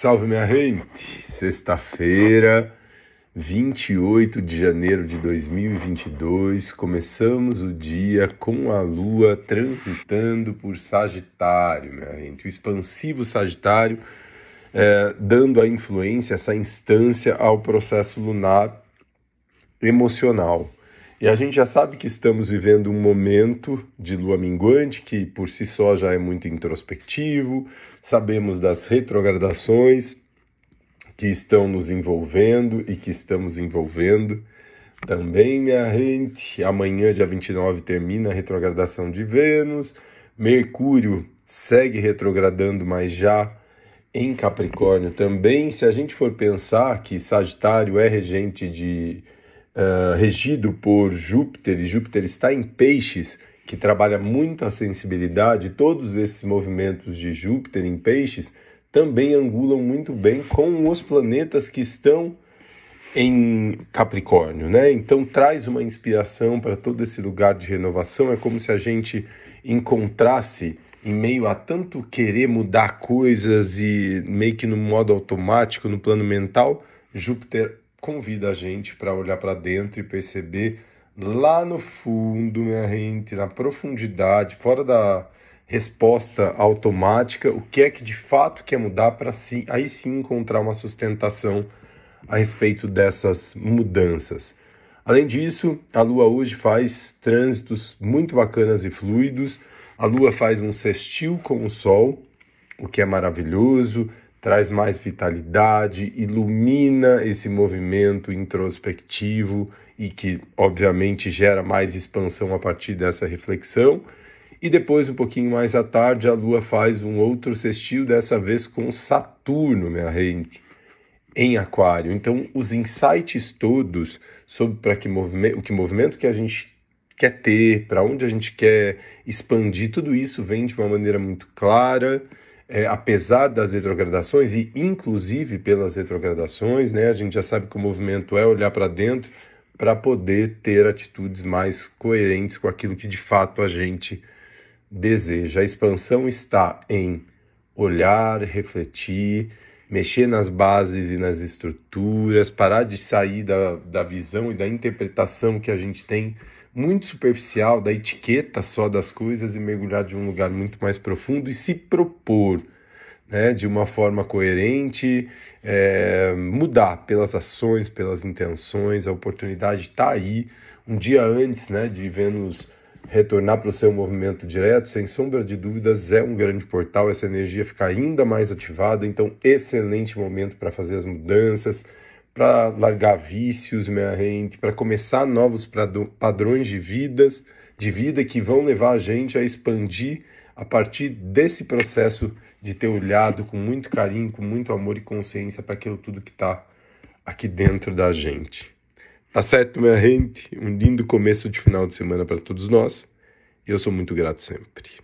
Salve minha gente! Sexta-feira, 28 de janeiro de 2022, começamos o dia com a lua transitando por Sagitário, minha gente. O expansivo Sagitário é, dando a influência, essa instância ao processo lunar emocional. E a gente já sabe que estamos vivendo um momento de lua minguante que por si só já é muito introspectivo, sabemos das retrogradações que estão nos envolvendo e que estamos envolvendo. Também, minha gente, amanhã, dia 29, termina a retrogradação de Vênus, Mercúrio segue retrogradando, mas já em Capricórnio também. Se a gente for pensar que Sagitário é regente de uh, regido por Júpiter, e Júpiter está em peixes, que trabalha muito a sensibilidade, todos esses movimentos de Júpiter em peixes também angulam muito bem com os planetas que estão em Capricórnio, né? Então traz uma inspiração para todo esse lugar de renovação. É como se a gente encontrasse em meio a tanto querer mudar coisas e meio que no modo automático, no plano mental, Júpiter convida a gente para olhar para dentro e perceber lá no fundo, minha gente, na profundidade, fora da resposta automática, o que é que de fato quer mudar para si, aí sim encontrar uma sustentação a respeito dessas mudanças. Além disso, a Lua hoje faz trânsitos muito bacanas e fluidos. A Lua faz um sextil com o Sol, o que é maravilhoso traz mais vitalidade, ilumina esse movimento introspectivo e que, obviamente, gera mais expansão a partir dessa reflexão. E depois, um pouquinho mais à tarde, a Lua faz um outro sextil, dessa vez com Saturno, minha gente, em Aquário. Então, os insights todos sobre para que movimento, o que movimento que a gente quer ter, para onde a gente quer expandir, tudo isso vem de uma maneira muito clara é, apesar das retrogradações e inclusive pelas retrogradações, né, a gente já sabe que o movimento é olhar para dentro para poder ter atitudes mais coerentes com aquilo que de fato a gente deseja. A expansão está em olhar, refletir, mexer nas bases e nas estruturas, parar de sair da, da visão e da interpretação que a gente tem muito superficial, da etiqueta só das coisas e mergulhar de um lugar muito mais profundo e se propor né, de uma forma coerente, é, mudar pelas ações, pelas intenções, a oportunidade está aí. Um dia antes né, de Vênus retornar para o seu movimento direto, sem sombra de dúvidas, é um grande portal, essa energia fica ainda mais ativada, então excelente momento para fazer as mudanças, para largar vícios, minha gente, para começar novos padrões de vidas, de vida que vão levar a gente a expandir a partir desse processo de ter olhado com muito carinho, com muito amor e consciência para aquilo tudo que está aqui dentro da gente. Tá certo, minha gente? Um lindo começo de final de semana para todos nós. E eu sou muito grato sempre.